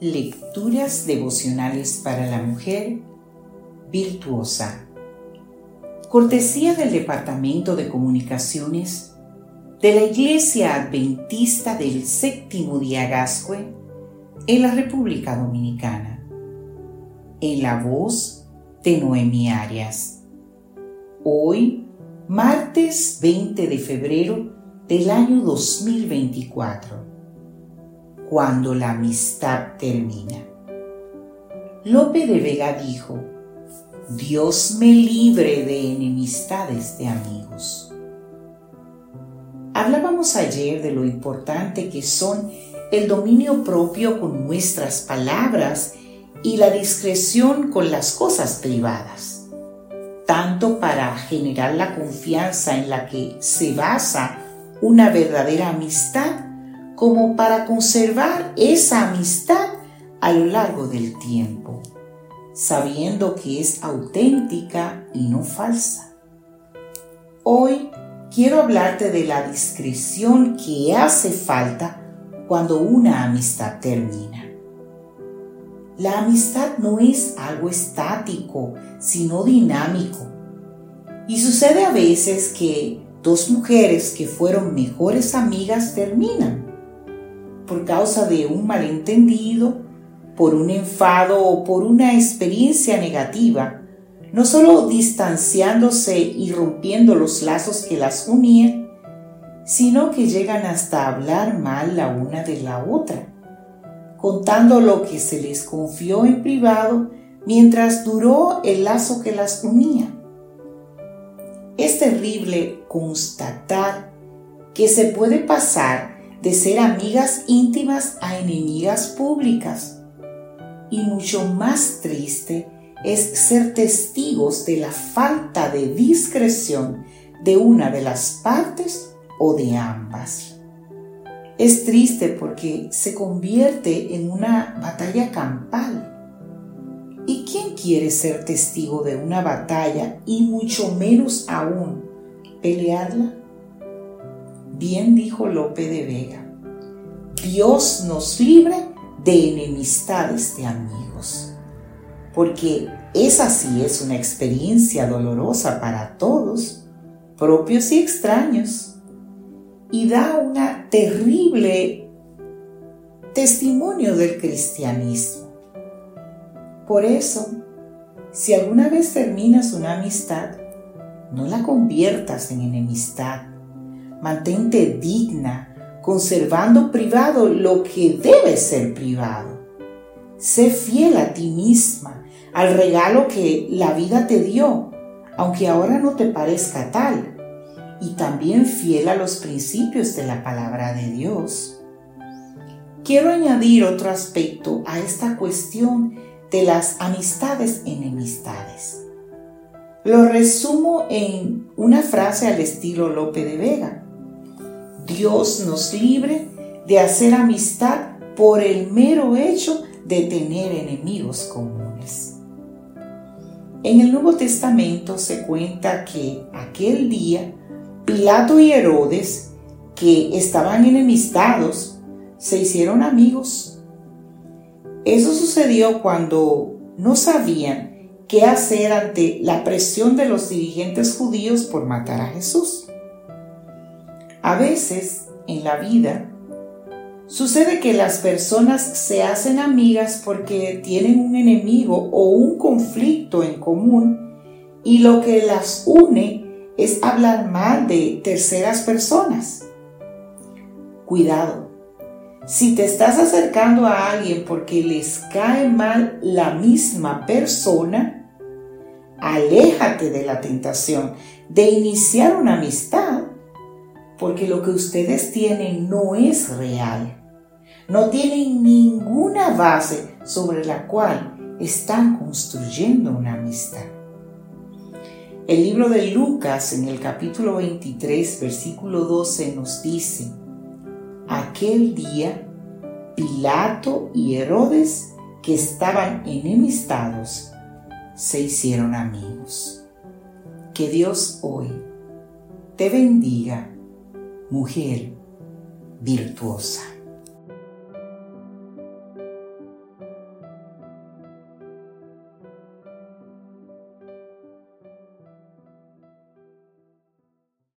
Lecturas devocionales para la mujer virtuosa. Cortesía del Departamento de Comunicaciones de la Iglesia Adventista del Séptimo Día Gascue en la República Dominicana. En la voz de Noemi Arias. Hoy, martes 20 de febrero del año 2024 cuando la amistad termina. Lope de Vega dijo, Dios me libre de enemistades de amigos. Hablábamos ayer de lo importante que son el dominio propio con nuestras palabras y la discreción con las cosas privadas, tanto para generar la confianza en la que se basa una verdadera amistad, como para conservar esa amistad a lo largo del tiempo, sabiendo que es auténtica y no falsa. Hoy quiero hablarte de la discreción que hace falta cuando una amistad termina. La amistad no es algo estático, sino dinámico. Y sucede a veces que dos mujeres que fueron mejores amigas terminan por causa de un malentendido, por un enfado o por una experiencia negativa, no solo distanciándose y rompiendo los lazos que las unían, sino que llegan hasta hablar mal la una de la otra, contando lo que se les confió en privado mientras duró el lazo que las unía. Es terrible constatar que se puede pasar de ser amigas íntimas a enemigas públicas. Y mucho más triste es ser testigos de la falta de discreción de una de las partes o de ambas. Es triste porque se convierte en una batalla campal. ¿Y quién quiere ser testigo de una batalla y mucho menos aún pelearla? Bien dijo Lope de Vega, Dios nos libre de enemistades de amigos, porque esa sí es una experiencia dolorosa para todos, propios y extraños, y da una terrible testimonio del cristianismo. Por eso, si alguna vez terminas una amistad, no la conviertas en enemistad Mantente digna, conservando privado lo que debe ser privado. Sé fiel a ti misma, al regalo que la vida te dio, aunque ahora no te parezca tal, y también fiel a los principios de la palabra de Dios. Quiero añadir otro aspecto a esta cuestión de las amistades enemistades. Lo resumo en una frase al estilo Lope de Vega. Dios nos libre de hacer amistad por el mero hecho de tener enemigos comunes. En el Nuevo Testamento se cuenta que aquel día Pilato y Herodes, que estaban enemistados, se hicieron amigos. Eso sucedió cuando no sabían qué hacer ante la presión de los dirigentes judíos por matar a Jesús. A veces en la vida sucede que las personas se hacen amigas porque tienen un enemigo o un conflicto en común y lo que las une es hablar mal de terceras personas. Cuidado, si te estás acercando a alguien porque les cae mal la misma persona, aléjate de la tentación de iniciar una amistad porque lo que ustedes tienen no es real. No tienen ninguna base sobre la cual están construyendo una amistad. El libro de Lucas en el capítulo 23, versículo 12 nos dice, aquel día Pilato y Herodes, que estaban enemistados, se hicieron amigos. Que Dios hoy te bendiga mujer virtuosa.